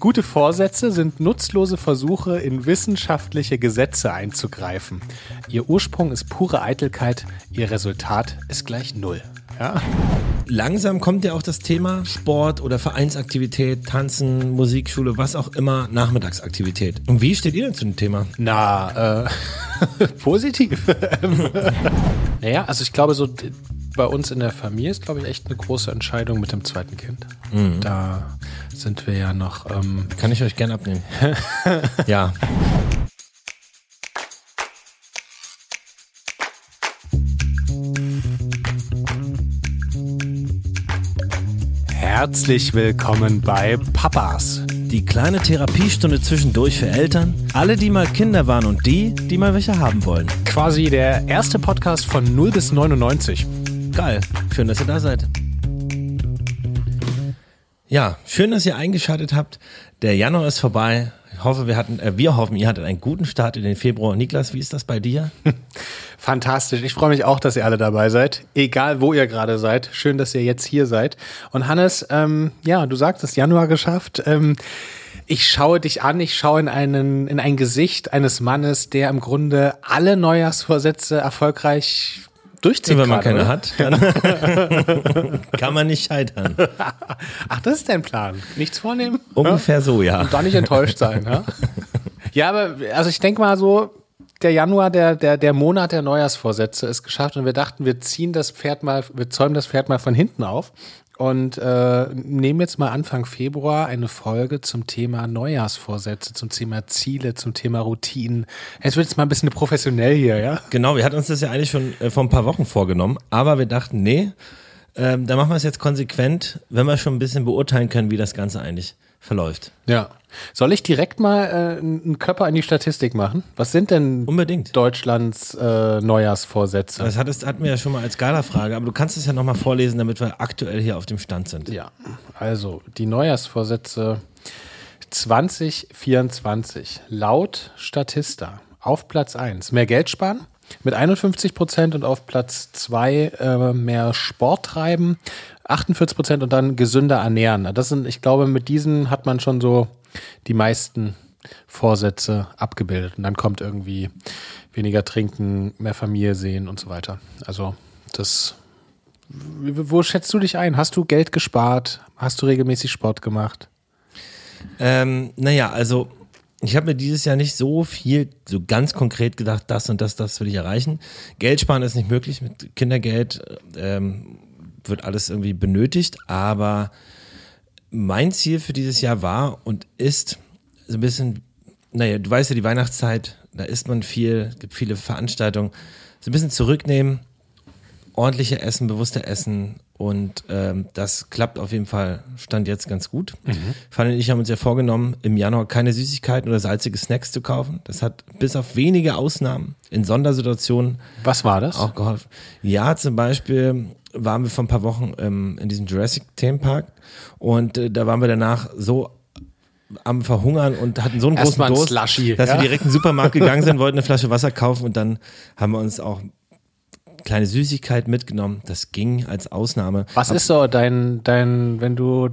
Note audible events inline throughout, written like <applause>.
Gute Vorsätze sind nutzlose Versuche, in wissenschaftliche Gesetze einzugreifen. Ihr Ursprung ist pure Eitelkeit, ihr Resultat ist gleich Null. Ja? Langsam kommt ja auch das Thema Sport oder Vereinsaktivität, Tanzen, Musikschule, was auch immer, Nachmittagsaktivität. Und wie steht ihr denn zu dem Thema? Na, äh, <laughs> positiv. <laughs> naja, also ich glaube so bei uns in der Familie ist, glaube ich, echt eine große Entscheidung mit dem zweiten Kind. Mhm. Da sind wir ja noch. Ähm Kann ich euch gern abnehmen. <laughs> ja. Herzlich willkommen bei Papas. Die kleine Therapiestunde zwischendurch für Eltern, alle, die mal Kinder waren und die, die mal welche haben wollen. Quasi der erste Podcast von 0 bis 99. Geil. Schön, dass ihr da seid. Ja, schön, dass ihr eingeschaltet habt. Der Januar ist vorbei. Ich hoffe, wir hatten, äh, wir hoffen, ihr hattet einen guten Start in den Februar. Niklas, wie ist das bei dir? <laughs> Fantastisch. Ich freue mich auch, dass ihr alle dabei seid. Egal, wo ihr gerade seid. Schön, dass ihr jetzt hier seid. Und Hannes, ähm, ja, du sagtest Januar geschafft. Ähm, ich schaue dich an, ich schaue in, einen, in ein Gesicht eines Mannes, der im Grunde alle Neujahrsvorsätze erfolgreich durchziehen Wenn man keine oder? hat, dann kann man nicht scheitern. <laughs> Ach, das ist dein Plan. Nichts vornehmen? Ungefähr ja? so, ja. Und da nicht enttäuscht sein, ja? <laughs> Ja, aber also ich denke mal so, der Januar, der, der, der Monat der Neujahrsvorsätze ist geschafft und wir dachten, wir ziehen das Pferd mal, wir zäumen das Pferd mal von hinten auf und äh, nehmen jetzt mal Anfang Februar eine Folge zum Thema Neujahrsvorsätze, zum Thema Ziele, zum Thema Routinen. Jetzt wird es mal ein bisschen professionell hier, ja? Genau, wir hatten uns das ja eigentlich schon äh, vor ein paar Wochen vorgenommen, aber wir dachten, nee, ähm, da machen wir es jetzt konsequent, wenn wir schon ein bisschen beurteilen können, wie das Ganze eigentlich verläuft. Ja. Soll ich direkt mal äh, einen Körper in die Statistik machen? Was sind denn Unbedingt. Deutschlands äh, Neujahrsvorsätze? Das hattest, hatten wir ja schon mal als Gala-Frage, aber du kannst es ja nochmal vorlesen, damit wir aktuell hier auf dem Stand sind. Ja, also die Neujahrsvorsätze 2024 laut Statista auf Platz 1 mehr Geld sparen mit 51 Prozent und auf Platz 2 äh, mehr Sport treiben 48 Prozent und dann gesünder ernähren. Das sind, ich glaube, mit diesen hat man schon so die meisten Vorsätze abgebildet. Und dann kommt irgendwie weniger trinken, mehr Familie sehen und so weiter. Also das, wo schätzt du dich ein? Hast du Geld gespart? Hast du regelmäßig Sport gemacht? Ähm, naja, also ich habe mir dieses Jahr nicht so viel, so ganz konkret gedacht, das und das, das will ich erreichen. Geld sparen ist nicht möglich mit Kindergeld. Ähm, wird alles irgendwie benötigt, aber mein Ziel für dieses Jahr war und ist so ein bisschen, naja, du weißt ja, die Weihnachtszeit, da isst man viel, gibt viele Veranstaltungen, so ein bisschen zurücknehmen, ordentlicher essen, bewusster essen und ähm, das klappt auf jeden Fall, stand jetzt ganz gut. Mhm. Fanny und ich haben uns ja vorgenommen, im Januar keine Süßigkeiten oder salzige Snacks zu kaufen. Das hat bis auf wenige Ausnahmen in Sondersituationen. Was war das? Auch geholfen. Ja, zum Beispiel waren wir vor ein paar Wochen ähm, in diesem Jurassic Theme Park und äh, da waren wir danach so am Verhungern und hatten so einen großen Durst, Slushy, dass ja? wir direkt in den Supermarkt gegangen sind, wollten eine Flasche Wasser kaufen und dann haben wir uns auch kleine Süßigkeit mitgenommen. Das ging als Ausnahme. Was ist so dein, dein, wenn du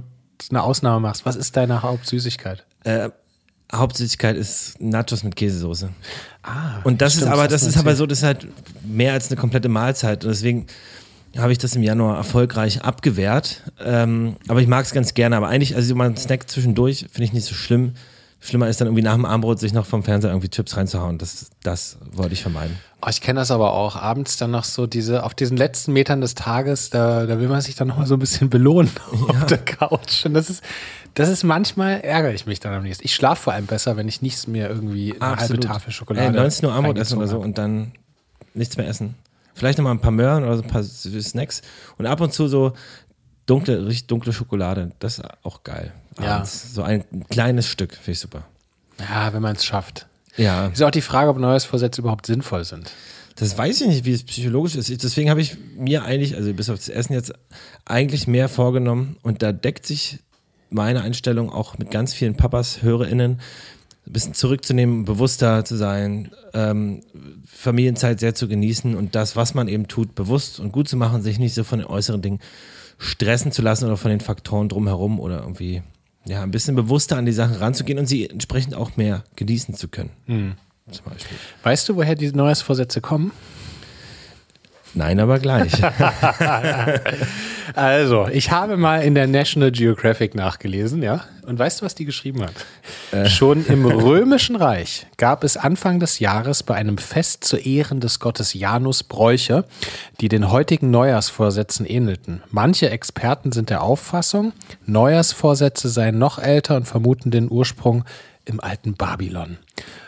eine Ausnahme machst, was ist deine Hauptsüßigkeit? Äh, Hauptsüßigkeit ist Nachos mit Käsesoße. Ah, und das stimmt, ist aber, das ist aber so, das ist halt mehr als eine komplette Mahlzeit. Und deswegen habe ich das im Januar erfolgreich abgewehrt. Ähm, aber ich mag es ganz gerne. Aber eigentlich, also mal einen Snack zwischendurch finde ich nicht so schlimm. Schlimmer ist dann irgendwie nach dem Armbrot sich noch vom Fernseher irgendwie Chips reinzuhauen. Das, das wollte ich vermeiden. Oh, ich kenne das aber auch. Abends dann noch so diese, auf diesen letzten Metern des Tages, da, da will man sich dann noch mal so ein bisschen belohnen <laughs> ja. auf der Couch. Und das ist, das ist manchmal, ärgere ich mich dann am nächsten. Ich schlafe vor allem besser, wenn ich nichts mehr irgendwie eine Absolut. halbe Tafel Schokolade. Ey, 19 Uhr Armbrot essen oder so und dann nichts mehr essen. Vielleicht nochmal ein paar Möhren oder so ein paar Snacks und ab und zu so dunkle, richtig dunkle Schokolade. Das ist auch geil. Ja. So ein kleines Stück, finde ich super. Ja, wenn man es schafft. Ja. Ist auch die Frage, ob Neujahrsvorsätze überhaupt sinnvoll sind. Das weiß ich nicht, wie es psychologisch ist. Deswegen habe ich mir eigentlich, also bis auf das Essen jetzt, eigentlich mehr vorgenommen. Und da deckt sich meine Einstellung auch mit ganz vielen Papas, HörerInnen, ein bisschen zurückzunehmen, bewusster zu sein, ähm, Familienzeit sehr zu genießen und das, was man eben tut, bewusst und gut zu machen, sich nicht so von den äußeren Dingen stressen zu lassen oder von den Faktoren drumherum oder irgendwie ja, ein bisschen bewusster an die Sachen ranzugehen und sie entsprechend auch mehr genießen zu können. Mhm. Weißt du, woher die Neujahrsvorsätze kommen? Nein, aber gleich. <laughs> Also, ich habe mal in der National Geographic nachgelesen, ja. Und weißt du, was die geschrieben hat? Äh. Schon im Römischen Reich gab es Anfang des Jahres bei einem Fest zu Ehren des Gottes Janus Bräuche, die den heutigen Neujahrsvorsätzen ähnelten. Manche Experten sind der Auffassung, Neujahrsvorsätze seien noch älter und vermuten den Ursprung im alten Babylon.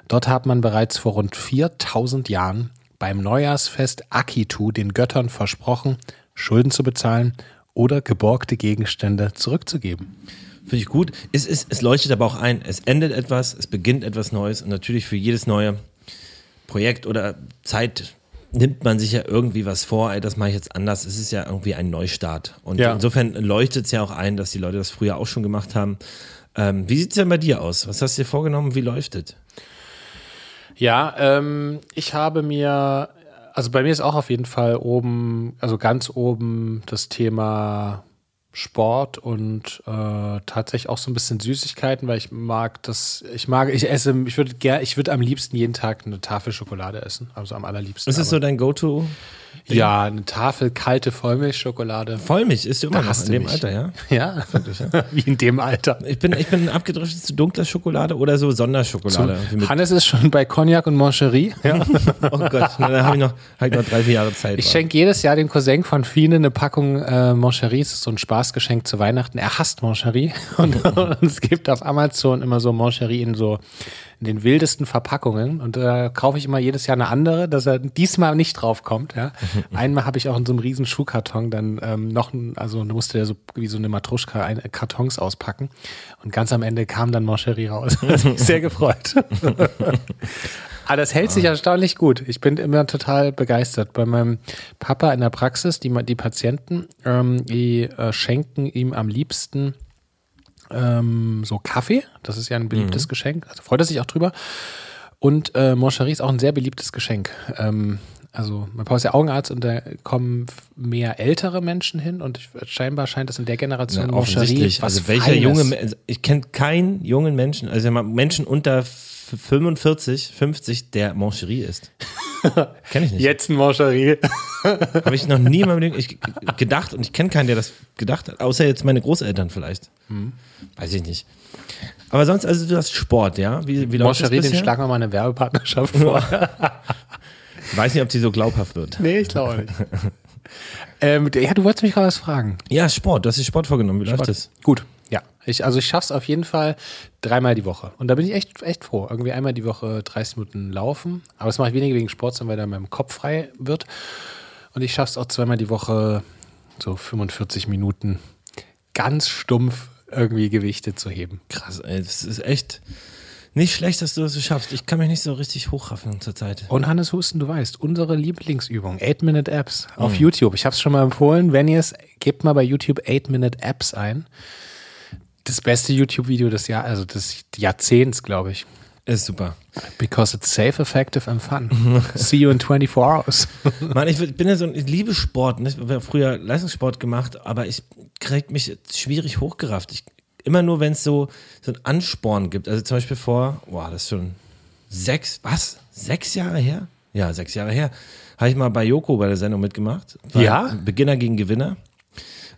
Dort hat man bereits vor rund 4000 Jahren beim Neujahrsfest Akitu den Göttern versprochen, Schulden zu bezahlen oder geborgte Gegenstände zurückzugeben. Finde ich gut. Es, es, es leuchtet aber auch ein. Es endet etwas, es beginnt etwas Neues und natürlich für jedes neue Projekt oder Zeit nimmt man sich ja irgendwie was vor, ey, das mache ich jetzt anders. Es ist ja irgendwie ein Neustart. Und Ja. insofern leuchtet es ja auch ein, dass die Leute das früher auch schon gemacht haben. Ähm, wie sieht es denn bei dir aus? Was hast du dir vorgenommen? Wie läuft es? Ja, ähm, ich habe mir, also bei mir ist auch auf jeden Fall oben, also ganz oben das Thema Sport und äh, tatsächlich auch so ein bisschen Süßigkeiten, weil ich mag das, ich mag, ich esse, ich würde gerne, ich würde am liebsten jeden Tag eine Tafel Schokolade essen, also am allerliebsten. Ist es aber- so dein Go-To? Ja, eine Tafel kalte Vollmilchschokolade. Vollmilch isst du immer Da noch in dem mich. Alter, ja? <laughs> Ja, <laughs> wie in dem Alter. Ich bin, ich bin abgedriftet zu dunkler Schokolade oder so Sonderschokolade. Mit- Hannes ist schon bei Cognac und Moncherie. <laughs> Ja. oh Gott, na, da habe ich, noch- hab ich noch drei, vier Jahre Zeit. Ich schenke jedes Jahr dem Cousin von Fine eine Packung äh, Moncherie. Das ist so ein Spaßgeschenk zu Weihnachten. Er hasst Moncherie. Und, und es gibt auf Amazon immer so Moncherie in so in den wildesten Verpackungen. Und da kaufe ich immer jedes Jahr eine andere, dass er diesmal nicht drauf kommt. Ja. <laughs> Einmal habe ich auch in so einem riesen Schuhkarton dann ähm, noch, ein, also musste der so wie so eine Matruschka ein, Kartons auspacken. Und ganz am Ende kam dann Moncherie raus. <laughs> Hat mich sehr gefreut. <laughs> Aber das hält sich erstaunlich gut. Ich bin immer total begeistert. Bei meinem Papa in der Praxis, die, die Patienten, ähm, die äh, schenken ihm am liebsten ähm, so Kaffee. Das ist ja ein beliebtes Geschenk. Also freut er sich auch drüber. Und äh, Moncherie ist auch ein sehr beliebtes Geschenk. Ähm, also mein Papa ist ja Augenarzt und da kommen mehr ältere Menschen hin und scheinbar scheint es in der Generation Ja, offensichtlich. was Also welcher Feines. junge, also ich kenne keinen jungen Menschen, also Menschen unter f- 45, 50, der Moncherie ist. <laughs> Kenne ich nicht. Jetzt ein Moncherie. <laughs> Habe ich noch nie in meinem Leben gedacht und ich kenne keinen, der das gedacht hat, außer jetzt meine Großeltern vielleicht. Hm. Weiß ich nicht. Aber sonst, also du hast Sport, ja? Wie, wie läuft das Moncherie, den bisher? schlagen wir mal eine Werbepartnerschaft vor. <laughs> Weiß nicht, ob die so glaubhaft wird. Nee, ich glaube nicht. ähm, ja, du wolltest mich gerade was fragen. Ja, Sport, du hast dir Sport vorgenommen. Wie läuft das? Gut. Ja, ich, also ich schaff's auf jeden Fall dreimal die Woche. Und da bin ich echt, echt froh. Irgendwie einmal die Woche 30 Minuten laufen. Aber das mache ich weniger wegen Sport, sondern weil da meinem Kopf frei wird. Und ich schaff's auch zweimal die Woche so 45 Minuten ganz stumpf irgendwie Gewichte zu heben. Krass, ey, das ist echt nicht schlecht, dass du das so schaffst. Ich kann mich nicht so richtig hochraffen zurzeit. Und Hannes Husten, du weißt, unsere Lieblingsübung, 8-Minute-Apps auf YouTube. Ich habe es schon mal empfohlen. Wenn ihr es, gebt mal bei YouTube 8-Minute-Apps ein. Das beste YouTube-Video des Jahr, also des Jahrzehnts, glaube ich. Ist super. Because it's safe, effective and fun. <laughs> See you in 24 hours. <laughs> Mann, ich bin ja so ein, ich liebe Sport. Ne? Ich habe früher Leistungssport gemacht, aber ich krieg mich schwierig hochgerafft. Ich, immer nur, wenn es so, so einen Ansporn gibt. Also zum Beispiel vor, boah, das ist schon sechs, was? Sechs Jahre her? Ja, sechs Jahre her. Habe ich mal bei Joko bei der Sendung mitgemacht. Ja? Beginner gegen Gewinner.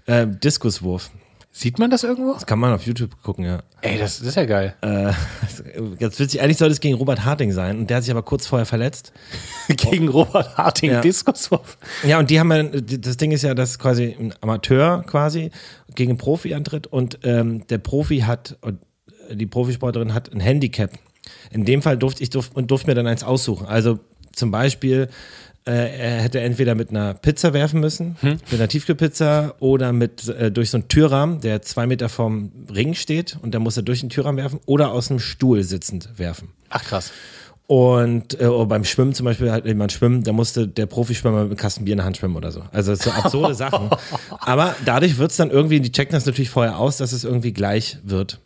Äh, Diskuswurf. Sieht man das irgendwo? Das kann man auf YouTube gucken, ja. Ey, das, das ist ja geil. Äh, <laughs> ganz witzig, eigentlich sollte es gegen Robert Harting sein und der hat sich aber kurz vorher verletzt. <laughs> Gegen Robert Harting, Ja. Diskuswurf. Ja, und die haben ja, das Ding ist ja, dass quasi ein Amateur quasi gegen einen Profi antritt und ähm, der Profi hat, die Profisportlerin hat ein Handicap. In dem Fall durfte ich durf, und durfte mir dann eins aussuchen. Also zum Beispiel, er hätte entweder mit einer Pizza werfen müssen, mit einer Tiefkühlpizza oder mit äh, durch so einen Türrahmen, der zwei Meter vom Ring steht und da muss er durch den Türrahmen werfen oder aus einem Stuhl sitzend werfen. Ach krass. Und äh, oder beim Schwimmen zum Beispiel hat jemand schwimmen, da musste der Profischwimmer mit einem Kasten Bier in der Hand schwimmen oder so. Also so absurde <laughs> Sachen. Aber dadurch wird es dann irgendwie, die checken das natürlich vorher aus, dass es irgendwie gleich wird.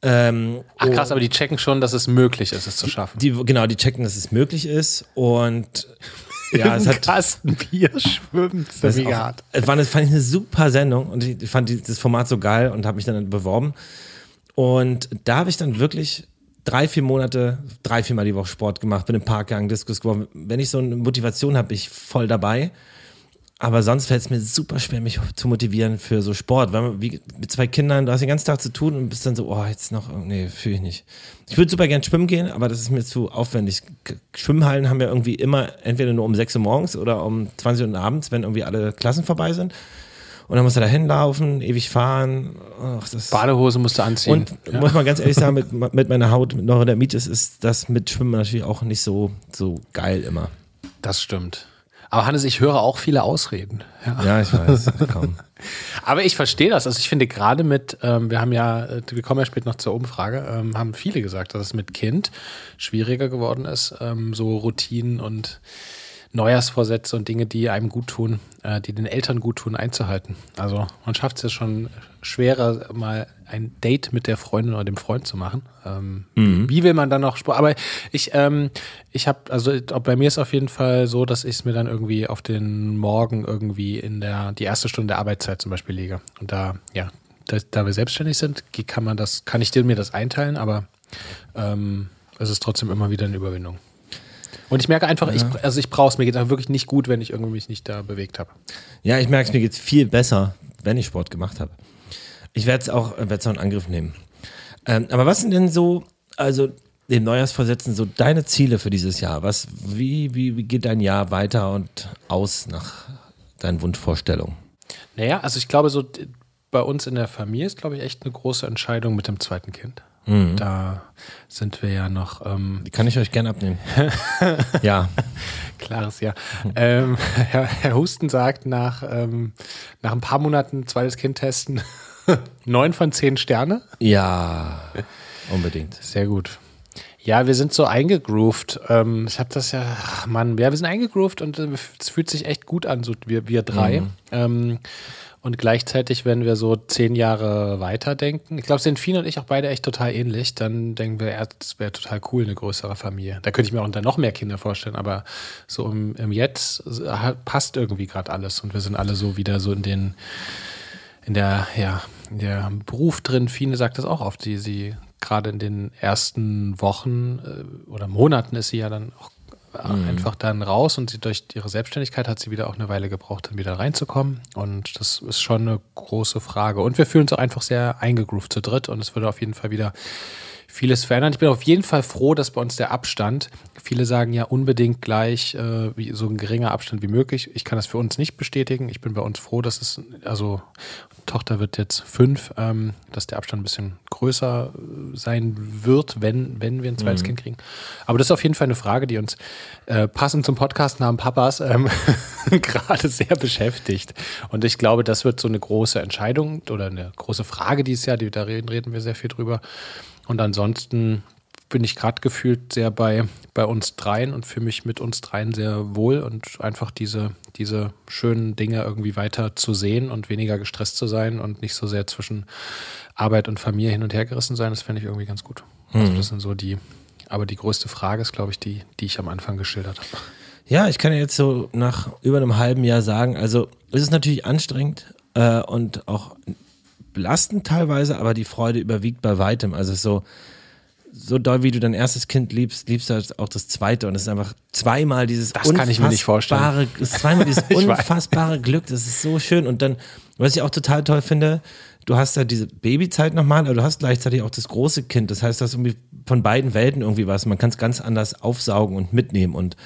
Ähm, Ach krass, aber die checken schon, dass es möglich ist, es zu schaffen. die, genau, die checken, dass es möglich ist. Und ja, es hat. Kasten Bier schwimmen. Das ist ja Das ist mega auch, hart. es war, das fand ich eine super Sendung und ich fand das Format so geil und habe mich dann beworben. Und da habe ich dann wirklich drei, vier Monate, drei, viermal die Woche Sport gemacht, bin im Park gegangen, Diskus geworfen. Wenn ich so eine Motivation habe, bin ich voll dabei. Aber sonst fällt es mir super schwer, mich zu motivieren für so Sport. Weil man, wie mit zwei Kindern, du hast den ganzen Tag zu tun und bist dann so, oh, jetzt noch, nee, fühle ich nicht. Ich würde super gern schwimmen gehen, aber das ist mir zu aufwendig. Schwimmhallen haben wir irgendwie immer entweder nur um 6 Uhr morgens oder um 20 Uhr abends, wenn irgendwie alle Klassen vorbei sind. Und dann musst du da hinlaufen, ewig fahren. Ach, Badehose musst du anziehen. Und ja. muss man ganz ehrlich sagen, <laughs> mit, mit meiner Haut, mit Neurodermitis ist das mit Schwimmen natürlich auch nicht so, so geil immer. Das stimmt. Aber Hannes, ich höre auch viele Ausreden. Ja, ja ich weiß. Komm. <laughs> Aber ich verstehe das. Also ich finde gerade mit, ähm, wir haben ja, äh, wir kommen ja später noch zur Umfrage, ähm, haben viele gesagt, dass es mit Kind schwieriger geworden ist, ähm, so Routinen und Neujahrsvorsätze und Dinge, die einem gut tun, äh, die den Eltern gut tun, einzuhalten. Also man schafft es ja schon schwerer, mal ein Date mit der Freundin oder dem Freund zu machen. Ähm, mhm. Wie will man dann noch Sport? Aber ich, ähm, ich habe, also bei mir ist auf jeden Fall so, dass ich es mir dann irgendwie auf den Morgen irgendwie in der die erste Stunde der Arbeitszeit zum Beispiel lege. Und da, ja, da, da wir selbstständig sind, kann man das, kann ich dir mir das einteilen, aber ähm, es ist trotzdem immer wieder eine Überwindung. Und ich merke einfach, ja. ich, also ich brauche es. Mir geht es wirklich nicht gut, wenn ich irgendwie mich nicht da bewegt habe. Ja, ich merke es, mir geht es viel besser, wenn ich Sport gemacht habe. Ich werde es auch, werd's auch in Angriff nehmen. Ähm, aber was sind denn so, also dem Neujahrsvorsätzen, so deine Ziele für dieses Jahr? Was, wie, wie, wie geht dein Jahr weiter und aus nach deinen Wunschvorstellungen? Naja, also ich glaube, so bei uns in der Familie ist, glaube ich, echt eine große Entscheidung mit dem zweiten Kind. Mhm. Da sind wir ja noch. Ähm, Die kann ich euch gerne abnehmen. <laughs> ja. Klares Ja. Ähm, <laughs> Herr, Herr, Husten sagt nach, ähm, nach ein paar Monaten zweites Kind testen <laughs> neun von zehn Sterne. Ja, unbedingt. Sehr gut. Ja, wir sind so eingegroovt. Ähm, ich habe das ja, ach Mann, ja, wir sind eingegroovt und äh, es fühlt sich echt gut an, so wir, wir drei. Mhm. Ähm, und gleichzeitig, wenn wir so zehn Jahre weiterdenken, ich glaube, sind Fien und ich auch beide echt total ähnlich, dann denken wir, es wäre total cool, eine größere Familie. Da könnte ich mir auch dann noch mehr Kinder vorstellen, aber so im, im Jetzt passt irgendwie gerade alles und wir sind alle so wieder so in den, in der, ja, in der Beruf drin. Fine sagt das auch oft, die sie gerade in den ersten Wochen äh, oder Monaten ist sie ja dann auch mhm. einfach dann raus und sie durch ihre Selbstständigkeit hat sie wieder auch eine Weile gebraucht, dann wieder reinzukommen. Und das ist schon eine große Frage. Und wir fühlen uns auch einfach sehr eingegroovt zu dritt und es würde auf jeden Fall wieder vieles verändern. Ich bin auf jeden Fall froh, dass bei uns der Abstand, viele sagen ja unbedingt gleich äh, wie, so ein geringer Abstand wie möglich. Ich kann das für uns nicht bestätigen. Ich bin bei uns froh, dass es, also Tochter wird jetzt fünf, ähm, dass der Abstand ein bisschen größer äh, sein wird, wenn, wenn wir ein zweites mhm. Kind kriegen. Aber das ist auf jeden Fall eine Frage, die uns äh, passend zum Podcast Namen Papas ähm, <laughs> gerade sehr beschäftigt. Und ich glaube, das wird so eine große Entscheidung oder eine große Frage dieses Jahr, die, da reden, reden wir sehr viel drüber. Und ansonsten bin ich gerade gefühlt sehr bei, bei uns dreien und fühle mich mit uns dreien sehr wohl und einfach diese, diese schönen Dinge irgendwie weiter zu sehen und weniger gestresst zu sein und nicht so sehr zwischen Arbeit und Familie hin und her gerissen sein, das fände ich irgendwie ganz gut. Also mhm. Also das sind so die, aber die größte Frage ist, glaube ich, die, die ich am Anfang geschildert habe. Ja, ich kann jetzt so nach über einem halben Jahr sagen, also es ist natürlich anstrengend äh, und auch belastend teilweise, aber die Freude überwiegt bei weitem. Also so, so doll, wie du dein erstes Kind liebst, liebst du auch das zweite. Und es ist einfach zweimal dieses das kann ich mir nicht vorstellen. zweimal dieses <laughs> unfassbare Glück. Das ist so schön. Und dann, was ich auch total toll finde, du hast ja diese Babyzeit nochmal, aber du hast gleichzeitig auch das große Kind. Das heißt, du hast irgendwie von beiden Welten irgendwie was. Man kann es ganz anders aufsaugen und mitnehmen. Und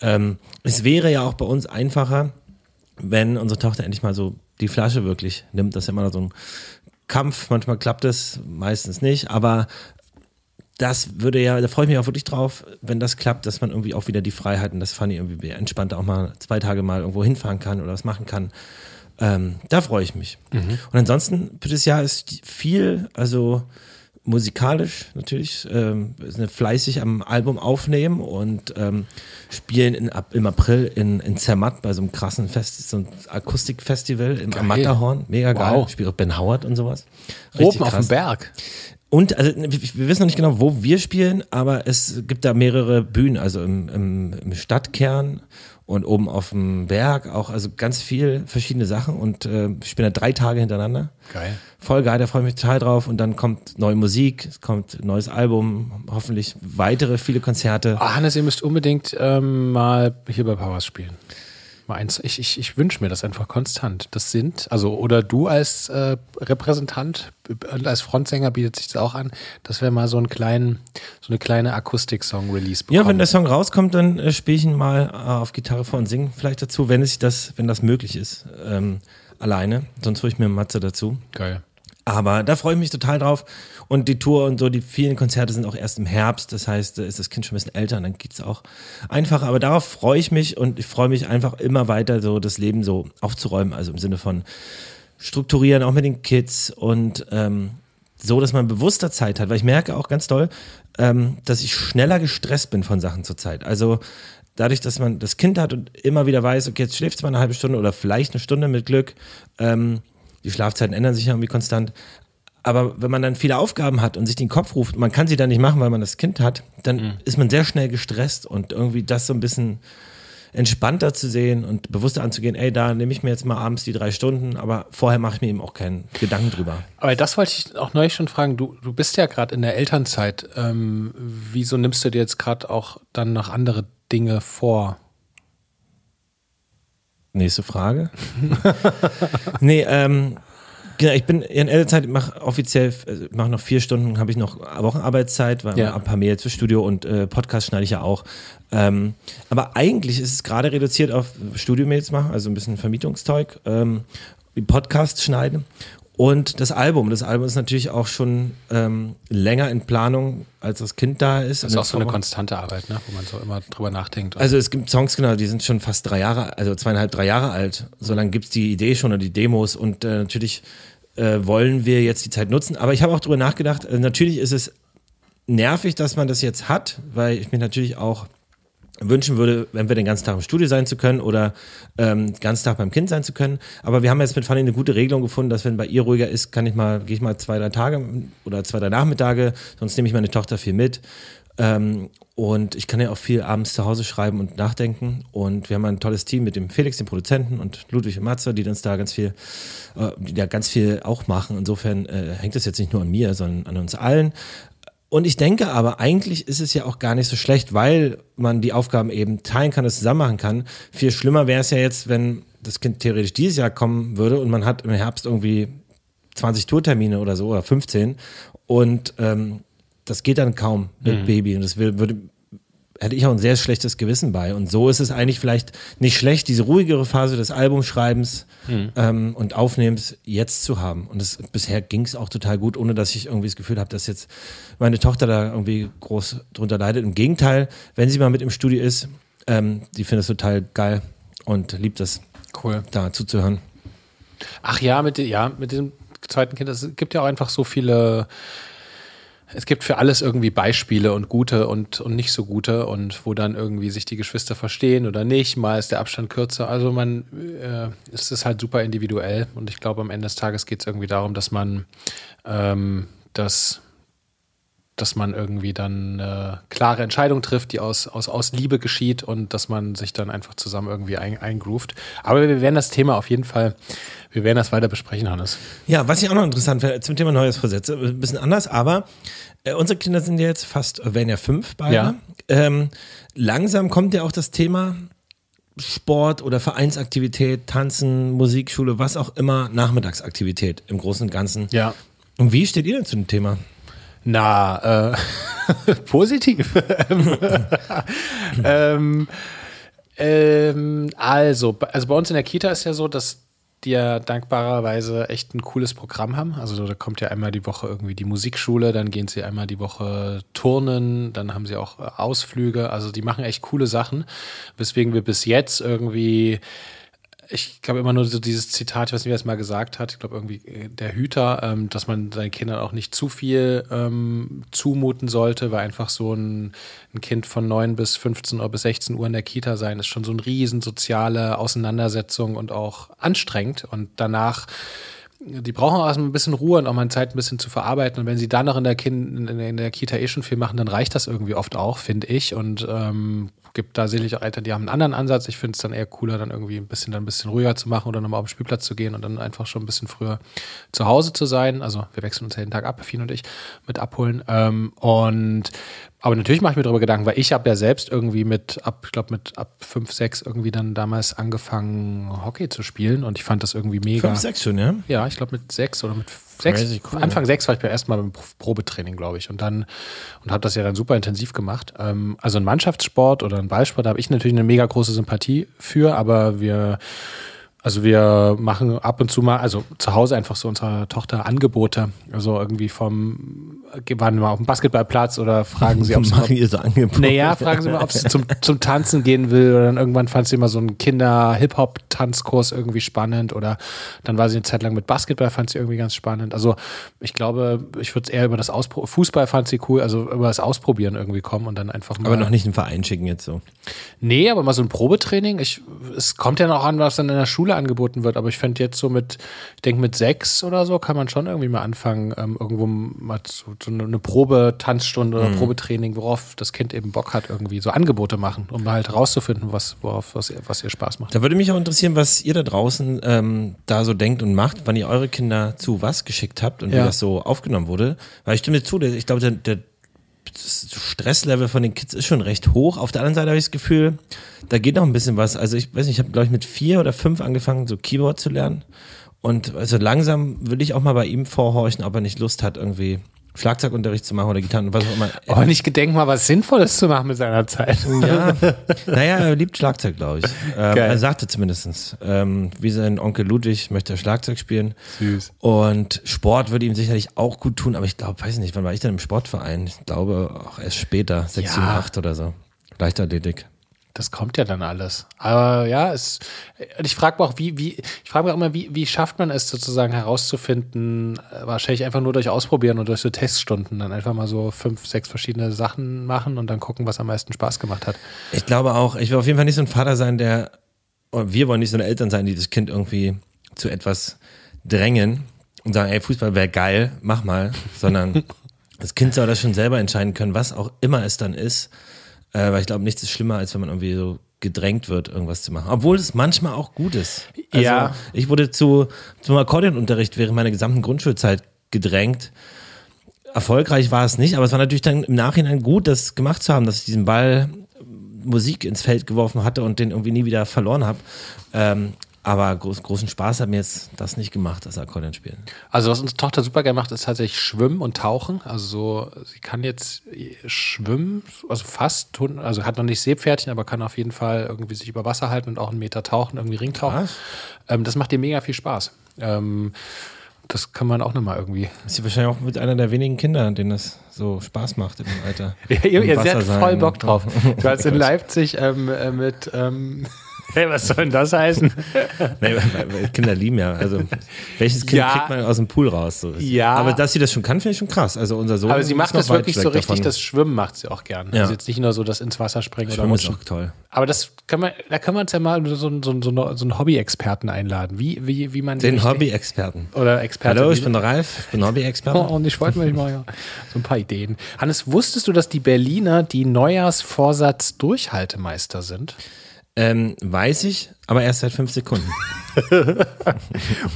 ähm, es wäre ja auch bei uns einfacher, wenn unsere Tochter endlich mal so die Flasche wirklich nimmt. Das ist immer so ein Kampf. Manchmal klappt es, meistens nicht. Aber das würde ja, da freue ich mich auch wirklich drauf, wenn das klappt, dass man irgendwie auch wieder die Freiheiten, das fand ich irgendwie entspannter, auch mal zwei Tage mal irgendwo hinfahren kann oder was machen kann. Ähm, da freue ich mich. Mhm. Und ansonsten, für das Jahr ist viel, also musikalisch natürlich, ähm, sind fleißig am Album aufnehmen und ähm, spielen in, ab, im April in, in Zermatt bei so einem krassen Fest, so ein Akustikfestival im geil. Matterhorn. Mega geil. Wow. Spielt auch Ben Howard und sowas. Richtig Oben krass. auf dem Berg. Und also, wir wissen noch nicht genau, wo wir spielen, aber es gibt da mehrere Bühnen, also im, im, im Stadtkern und oben auf dem Berg auch, also ganz viel verschiedene Sachen und äh, ich bin da drei Tage hintereinander. Geil. Voll geil, da freue ich mich total drauf und dann kommt neue Musik, es kommt ein neues Album, hoffentlich weitere viele Konzerte. Oh, Hannes, ihr müsst unbedingt ähm, mal hier bei Powers spielen. Mal eins. Ich, ich, ich wünsche mir das einfach konstant. Das sind, also, oder du als äh, Repräsentant und als Frontsänger bietet sich das auch an, dass wir mal so einen kleinen, so eine kleine Akustik-Song-Release bekommen. Ja, wenn der Song rauskommt, dann äh, spiele ich ihn mal äh, auf Gitarre vor und singe vielleicht dazu, wenn es das, wenn das möglich ist. Ähm, alleine. Sonst hole ich mir Matze dazu. Geil. Aber da freue ich mich total drauf. Und die Tour und so, die vielen Konzerte sind auch erst im Herbst. Das heißt, ist das Kind schon ein bisschen älter und dann geht es auch einfacher. Aber darauf freue ich mich und ich freue mich einfach immer weiter, so das Leben so aufzuräumen. Also im Sinne von strukturieren, auch mit den Kids und ähm, so, dass man bewusster Zeit hat. Weil ich merke auch ganz doll, ähm, dass ich schneller gestresst bin von Sachen zur Zeit. Also dadurch, dass man das Kind hat und immer wieder weiß, okay, jetzt schläft es mal eine halbe Stunde oder vielleicht eine Stunde mit Glück. Ähm, die Schlafzeiten ändern sich ja irgendwie konstant. Aber wenn man dann viele Aufgaben hat und sich den Kopf ruft, man kann sie dann nicht machen, weil man das Kind hat, dann mhm. ist man sehr schnell gestresst und irgendwie das so ein bisschen entspannter zu sehen und bewusster anzugehen, ey, da nehme ich mir jetzt mal abends die drei Stunden, aber vorher mache ich mir eben auch keinen Gedanken drüber. Aber das wollte ich auch neulich schon fragen. Du, du bist ja gerade in der Elternzeit. Ähm, wieso nimmst du dir jetzt gerade auch dann noch andere Dinge vor? Nächste Frage. <laughs> nee, ähm, genau, ich bin in Elternzeit, mache offiziell, also mache noch vier Stunden, habe ich noch Wochenarbeitszeit, weil ja. ein paar Mails fürs Studio und äh, Podcast schneide ich ja auch. Ähm, aber eigentlich ist es gerade reduziert auf Studio-Mails machen, also ein bisschen Vermietungszeug, ähm, Podcast schneiden. Und das Album, das Album ist natürlich auch schon ähm, länger in Planung, als das Kind da ist. Das ist auch so eine konstante Arbeit, ne? wo man so immer drüber nachdenkt. Also es gibt Songs, genau, die sind schon fast drei Jahre, also zweieinhalb, drei Jahre alt. So lange gibt es die Idee schon oder die Demos und äh, natürlich äh, wollen wir jetzt die Zeit nutzen. Aber ich habe auch drüber nachgedacht, äh, natürlich ist es nervig, dass man das jetzt hat, weil ich mich natürlich auch wünschen würde, wenn wir den ganzen Tag im Studio sein zu können oder ähm, den ganzen Tag beim Kind sein zu können. Aber wir haben jetzt mit Fanny eine gute Regelung gefunden, dass wenn bei ihr ruhiger ist, kann ich mal, gehe ich mal zwei, drei Tage oder zwei, drei Nachmittage, sonst nehme ich meine Tochter viel mit. Ähm, und ich kann ja auch viel abends zu Hause schreiben und nachdenken. Und wir haben ein tolles Team mit dem Felix, dem Produzenten, und Ludwig und Matze, die uns da ganz viel, äh, die da ganz viel auch machen. Insofern äh, hängt es jetzt nicht nur an mir, sondern an uns allen. Und ich denke aber, eigentlich ist es ja auch gar nicht so schlecht, weil man die Aufgaben eben teilen kann, es zusammen machen kann. Viel schlimmer wäre es ja jetzt, wenn das Kind theoretisch dieses Jahr kommen würde und man hat im Herbst irgendwie 20 Tourtermine oder so oder 15 und ähm, das geht dann kaum mit mhm. Baby und das würde hätte ich auch ein sehr schlechtes Gewissen bei. Und so ist es eigentlich vielleicht nicht schlecht, diese ruhigere Phase des Albumschreibens mhm. ähm, und Aufnehmens jetzt zu haben. Und das, bisher ging es auch total gut, ohne dass ich irgendwie das Gefühl habe, dass jetzt meine Tochter da irgendwie groß drunter leidet. Im Gegenteil, wenn sie mal mit im Studio ist, ähm, die findet es total geil und liebt es, cool. da zuzuhören. Ach ja, mit, ja, mit dem zweiten Kind, es gibt ja auch einfach so viele es gibt für alles irgendwie Beispiele und gute und, und nicht so gute und wo dann irgendwie sich die Geschwister verstehen oder nicht. Mal ist der Abstand kürzer. Also man, äh, es ist halt super individuell und ich glaube, am Ende des Tages geht es irgendwie darum, dass man ähm, das dass man irgendwie dann eine klare Entscheidung trifft, die aus, aus, aus Liebe geschieht und dass man sich dann einfach zusammen irgendwie ein, eingroovt. Aber wir werden das Thema auf jeden Fall, wir werden das weiter besprechen, Hannes. Ja, was ich auch noch interessant wäre, zum Thema Neues Vorsätze, ein bisschen anders, aber äh, unsere Kinder sind ja jetzt fast, werden ja fünf beide. Ja. Ähm, langsam kommt ja auch das Thema Sport oder Vereinsaktivität, Tanzen, Musikschule, was auch immer, Nachmittagsaktivität im Großen und Ganzen. Ja. Und wie steht ihr denn zu dem Thema? Na, äh, <laughs> positiv. <laughs> ähm, ähm, also, also bei uns in der Kita ist ja so, dass die ja dankbarerweise echt ein cooles Programm haben. Also da kommt ja einmal die Woche irgendwie die Musikschule, dann gehen sie einmal die Woche turnen, dann haben sie auch Ausflüge. Also die machen echt coole Sachen, weswegen wir bis jetzt irgendwie ich glaube immer nur so dieses Zitat, ich weiß nicht, wer es mal gesagt hat, ich glaube irgendwie äh, der Hüter, ähm, dass man seinen Kindern auch nicht zu viel ähm, zumuten sollte, weil einfach so ein, ein, Kind von 9 bis 15 Uhr bis 16 Uhr in der Kita sein ist schon so eine riesen soziale Auseinandersetzung und auch anstrengend. Und danach die brauchen auch erstmal ein bisschen Ruhe und auch mal Zeit, ein bisschen zu verarbeiten. Und wenn sie dann noch in der, kind, in der Kita eh schon viel machen, dann reicht das irgendwie oft auch, finde ich. Und ähm, gibt da sicherlich auch Eltern, die haben einen anderen Ansatz. Ich finde es dann eher cooler, dann irgendwie ein bisschen, dann ein bisschen ruhiger zu machen oder nochmal auf den Spielplatz zu gehen und dann einfach schon ein bisschen früher zu Hause zu sein. Also wir wechseln uns jeden Tag ab, Fien und ich, mit abholen. Ähm, und aber natürlich mache ich mir darüber Gedanken, weil ich habe ja selbst irgendwie mit ab, ich glaube mit ab 5, 6 irgendwie dann damals angefangen, Hockey zu spielen und ich fand das irgendwie mega. 5, 6 schon, ja? Ja, ich glaube mit 6 oder mit 6. Cool, Anfang ja. 6 war ich beim ersten Mal beim Probetraining, glaube ich. Und dann und habe das ja dann super intensiv gemacht. Ähm, also ein Mannschaftssport oder ein Ballsport, da habe ich natürlich eine mega große Sympathie für, aber wir also wir machen ab und zu mal, also zu Hause einfach so unserer Tochter Angebote. Also irgendwie vom, waren wir mal auf dem Basketballplatz oder fragen sie, <laughs> ob sie, machen ihr so Angebote? Naja, fragen sie mal, ob sie zum, zum Tanzen gehen will oder dann irgendwann fand sie immer so einen Kinder-Hip-Hop-Tanzkurs irgendwie spannend oder dann war sie eine Zeit lang mit Basketball, fand sie irgendwie ganz spannend. Also ich glaube, ich würde eher über das Ausprobieren, Fußball fand sie cool, also über das Ausprobieren irgendwie kommen und dann einfach mal. Aber noch nicht einen Verein schicken jetzt so. Nee, aber mal so ein Probetraining. Ich, es kommt ja noch an, was dann in der Schule Schule angeboten wird. Aber ich fände jetzt so mit, ich denke mit sechs oder so kann man schon irgendwie mal anfangen, ähm, irgendwo mal so, so eine Probe-Tanzstunde oder mhm. Probetraining, worauf das Kind eben Bock hat, irgendwie so Angebote machen, um halt rauszufinden, was, worauf, was, was ihr Spaß macht. Da würde mich auch interessieren, was ihr da draußen ähm, da so denkt und macht, wann ihr eure Kinder zu was geschickt habt und ja. wie das so aufgenommen wurde. Weil ich stimme zu, ich glaube, der, der das Stresslevel von den Kids ist schon recht hoch. Auf der anderen Seite habe ich das Gefühl, da geht noch ein bisschen was. Also ich weiß nicht, ich habe glaube ich mit vier oder fünf angefangen, so Keyboard zu lernen. Und also langsam will ich auch mal bei ihm vorhorchen, ob er nicht Lust hat, irgendwie Schlagzeugunterricht zu machen oder Gitarren, was auch immer. Aber nicht gedenken mal was Sinnvolles zu machen mit seiner Zeit. Ja, <laughs> naja, er liebt Schlagzeug, glaube ich. Ähm, er sagte zumindest. Ähm, wie sein Onkel Ludwig möchte er Schlagzeug spielen. Süß. Und Sport würde ihm sicherlich auch gut tun, aber ich glaube, weiß nicht, wann war ich denn im Sportverein? Ich glaube auch erst später, sechs, sieben, acht oder so. Leichtathletik das kommt ja dann alles. Aber ja, es, ich frage mich auch, wie, wie, ich frage mich auch immer, wie, wie schafft man es sozusagen herauszufinden, äh, wahrscheinlich einfach nur durch Ausprobieren und durch so Teststunden, dann einfach mal so fünf, sechs verschiedene Sachen machen und dann gucken, was am meisten Spaß gemacht hat. Ich glaube auch, ich will auf jeden Fall nicht so ein Vater sein, der, wir wollen nicht so eine Eltern sein, die das Kind irgendwie zu etwas drängen und sagen, ey, Fußball wäre geil, mach mal, sondern <laughs> das Kind soll das schon selber entscheiden können, was auch immer es dann ist äh, weil ich glaube, nichts ist schlimmer, als wenn man irgendwie so gedrängt wird, irgendwas zu machen. Obwohl es manchmal auch gut ist. Also, ja. Ich wurde zu, zum Akkordeonunterricht während meiner gesamten Grundschulzeit gedrängt. Erfolgreich war es nicht, aber es war natürlich dann im Nachhinein gut, das gemacht zu haben, dass ich diesen Ball Musik ins Feld geworfen hatte und den irgendwie nie wieder verloren habe. Ähm, aber groß, großen Spaß hat mir jetzt das nicht gemacht, das Akkordeon spielen. Also was unsere Tochter super gerne macht, ist tatsächlich Schwimmen und Tauchen. Also so, sie kann jetzt schwimmen, also fast, also hat noch nicht Seepferdchen, aber kann auf jeden Fall irgendwie sich über Wasser halten und auch einen Meter tauchen, irgendwie Ringtauchen. Ähm, das macht ihr mega viel Spaß. Ähm, das kann man auch nochmal irgendwie. Ist sie wahrscheinlich auch mit einer der wenigen Kinder, denen das so Spaß macht im Alter. <laughs> ja, ihr, ihr seid voll Bock drauf. <laughs> Du warst in Leipzig ähm, äh, mit ähm, Hey, was soll denn das heißen? <laughs> nee, Kinder lieben ja. Also, welches Kind ja, kriegt man aus dem Pool raus? So. Ja. Aber dass sie das schon kann, finde ich schon krass. Also unser Sohn Aber sie macht das wirklich so richtig, davon. das Schwimmen macht sie auch gern. Ja. Also jetzt nicht nur so das ins Wasser springen Schwimmen oder ist auch toll. Aber das kann man, da können wir uns ja mal so, so, so, so einen Hobby-Experten einladen. Wie, wie, wie man Den Hobby-Experten. Oder Experten. Hallo, ich bin Ralf, ich bin Hobby-Experte. Oh, <laughs> und ich wollte mir mal ja, so ein paar Ideen. Hannes, wusstest du, dass die Berliner die Neujahrsvorsatz-Durchhaltemeister sind? Ähm, weiß ich, aber erst seit fünf Sekunden. <laughs>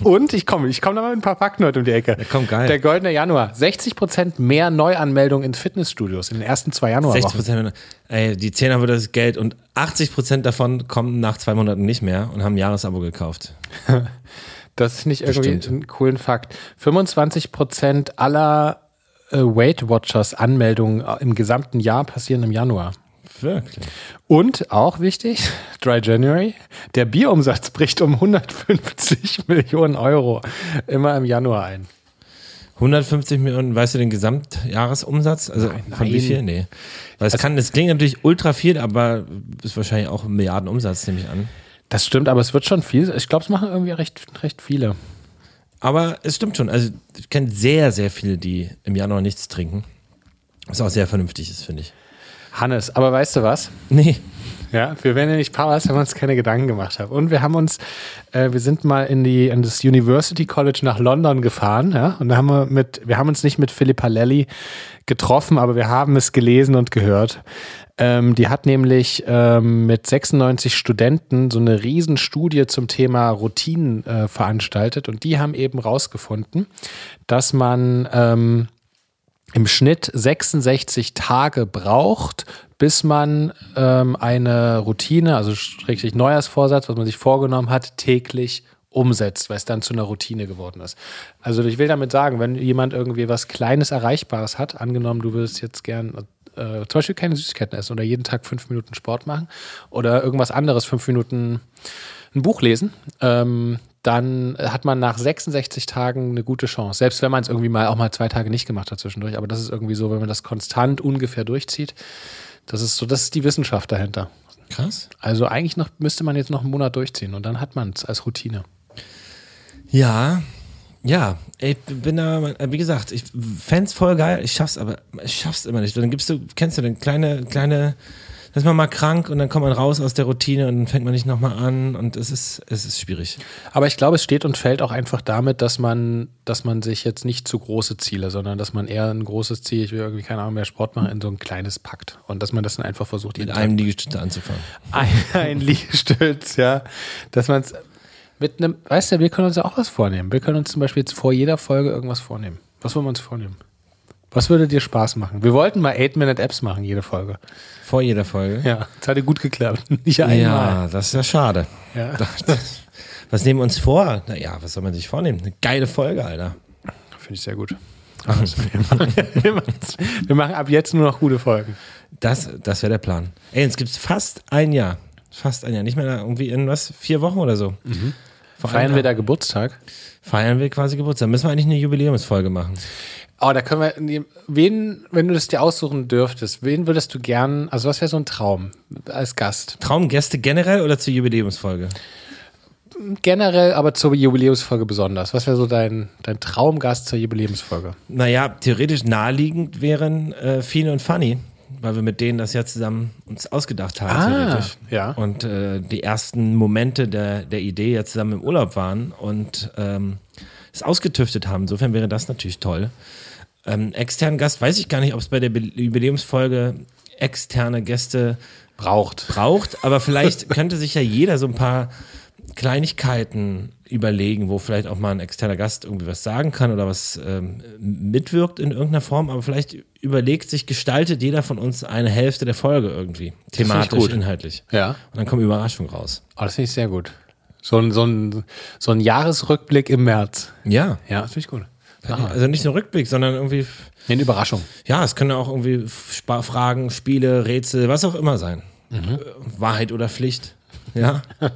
Und ich komme, ich komme nochmal mit ein paar Fakten heute um die Ecke. Ja, komm, geil. Der goldene Januar. 60 Prozent mehr Neuanmeldungen in Fitnessstudios in den ersten zwei Januarwochen. 60 Prozent, ey, die Zehner wird das Geld und 80 Prozent davon kommen nach zwei Monaten nicht mehr und haben ein Jahresabo gekauft. <laughs> das ist nicht irgendwie Bestimmt. ein coolen Fakt. 25 Prozent aller äh, Weight Watchers Anmeldungen im gesamten Jahr passieren im Januar. Wirklich. Und auch wichtig, Dry January, der Bierumsatz bricht um 150 <laughs> Millionen Euro immer im Januar ein. 150 Millionen, weißt du den Gesamtjahresumsatz? Also nein, von wie viel? Nee. Weil es also, kann, es klingt natürlich ultra viel, aber ist wahrscheinlich auch ein Milliardenumsatz, nehme ich an. Das stimmt, aber es wird schon viel. Ich glaube, es machen irgendwie recht, recht viele. Aber es stimmt schon. Also ich kenne sehr, sehr viele, die im Januar nichts trinken. Was auch sehr vernünftig ist, finde ich. Hannes, aber weißt du was? Nee. Ja, wir wären ja nicht Powers, wenn wir uns keine Gedanken gemacht haben. Und wir haben uns, äh, wir sind mal in die in das University College nach London gefahren, ja, und da haben wir mit, wir haben uns nicht mit Philippa Lelly getroffen, aber wir haben es gelesen und gehört. Ähm, die hat nämlich ähm, mit 96 Studenten so eine Riesenstudie zum Thema Routinen äh, veranstaltet und die haben eben rausgefunden, dass man ähm, im Schnitt 66 Tage braucht, bis man ähm, eine Routine, also schrägstrich Neujahrsvorsatz, was man sich vorgenommen hat, täglich umsetzt, weil es dann zu einer Routine geworden ist. Also ich will damit sagen, wenn jemand irgendwie was Kleines Erreichbares hat, angenommen, du würdest jetzt gern äh, zum Beispiel keine Süßigkeiten essen oder jeden Tag fünf Minuten Sport machen oder irgendwas anderes, fünf Minuten ein Buch lesen, ähm, dann hat man nach 66 Tagen eine gute Chance. Selbst wenn man es irgendwie mal auch mal zwei Tage nicht gemacht hat zwischendurch. Aber das ist irgendwie so, wenn man das konstant ungefähr durchzieht. Das ist so, das ist die Wissenschaft dahinter. Krass. Also eigentlich noch, müsste man jetzt noch einen Monat durchziehen und dann hat man es als Routine. Ja, ja, ich bin da, wie gesagt, ich fände voll geil, ich schaff's aber, ich schaff's immer nicht. Dann gibst du, kennst du denn, kleine, kleine, ist man mal krank und dann kommt man raus aus der Routine und dann fängt man nicht nochmal an und es ist, es ist schwierig. Aber ich glaube, es steht und fällt auch einfach damit, dass man, dass man sich jetzt nicht zu große Ziele, sondern dass man eher ein großes Ziel, ich will irgendwie keine Ahnung mehr Sport machen, in so ein kleines packt. Und dass man das dann einfach versucht, Mit einem Liegestütz anzufangen. Ein, ein Liegestütz, ja. Dass man es mit einem, weißt du, wir können uns ja auch was vornehmen. Wir können uns zum Beispiel jetzt vor jeder Folge irgendwas vornehmen. Was wollen wir uns vornehmen? Was würde dir Spaß machen? Wir wollten mal 8-Minute-Apps machen, jede Folge. Vor jeder Folge? Ja, das hat dir gut geklappt. <laughs> Nicht einmal. Ja, das ist ja schade. Ja. <laughs> Was nehmen wir uns vor? Naja, was soll man sich vornehmen? Eine geile Folge, Alter. Finde ich sehr gut. Also, <laughs> wir, machen, wir, machen, wir machen ab jetzt nur noch gute Folgen. Das, das wäre der Plan. Ey, jetzt gibt es fast ein Jahr. Fast ein Jahr. Nicht mehr irgendwie in was? Vier Wochen oder so. Mhm. Feiern wir da Geburtstag? Feiern wir quasi Geburtstag. Müssen wir eigentlich eine Jubiläumsfolge machen. Oh, da können wir, wen, wenn du das dir aussuchen dürftest, wen würdest du gern, also was wäre so ein Traum als Gast? Traumgäste generell oder zur Jubiläumsfolge? Generell, aber zur Jubiläumsfolge besonders. Was wäre so dein, dein Traumgast zur Jubiläumsfolge? Naja, theoretisch naheliegend wären äh, Fine und Funny, weil wir mit denen das ja zusammen uns ausgedacht haben, Ah, theoretisch. ja. Und äh, die ersten Momente der, der Idee ja zusammen im Urlaub waren und ähm, es ausgetüftet haben. Insofern wäre das natürlich toll. Ähm, externen Gast weiß ich gar nicht, ob es bei der Jubiläumsfolge externe Gäste Braucht. braucht, aber vielleicht <laughs> könnte sich ja jeder so ein paar Kleinigkeiten überlegen, wo vielleicht auch mal ein externer Gast irgendwie was sagen kann oder was ähm, mitwirkt in irgendeiner Form, aber vielleicht überlegt sich, gestaltet jeder von uns eine Hälfte der Folge irgendwie, thematisch, inhaltlich. Ja. Und dann kommen Überraschungen raus. Oh, das finde ich sehr gut. So ein, so, ein, so ein Jahresrückblick im März. Ja. Ja, das finde ich gut. Also nicht nur Rückblick, sondern irgendwie, Nee, Eine Überraschung. ja, es können auch irgendwie Spa Fragen, Spiele, Rätsel, was auch immer sein. Mhm. Äh, Wahrheit oder Pflicht. Ja. <laughs>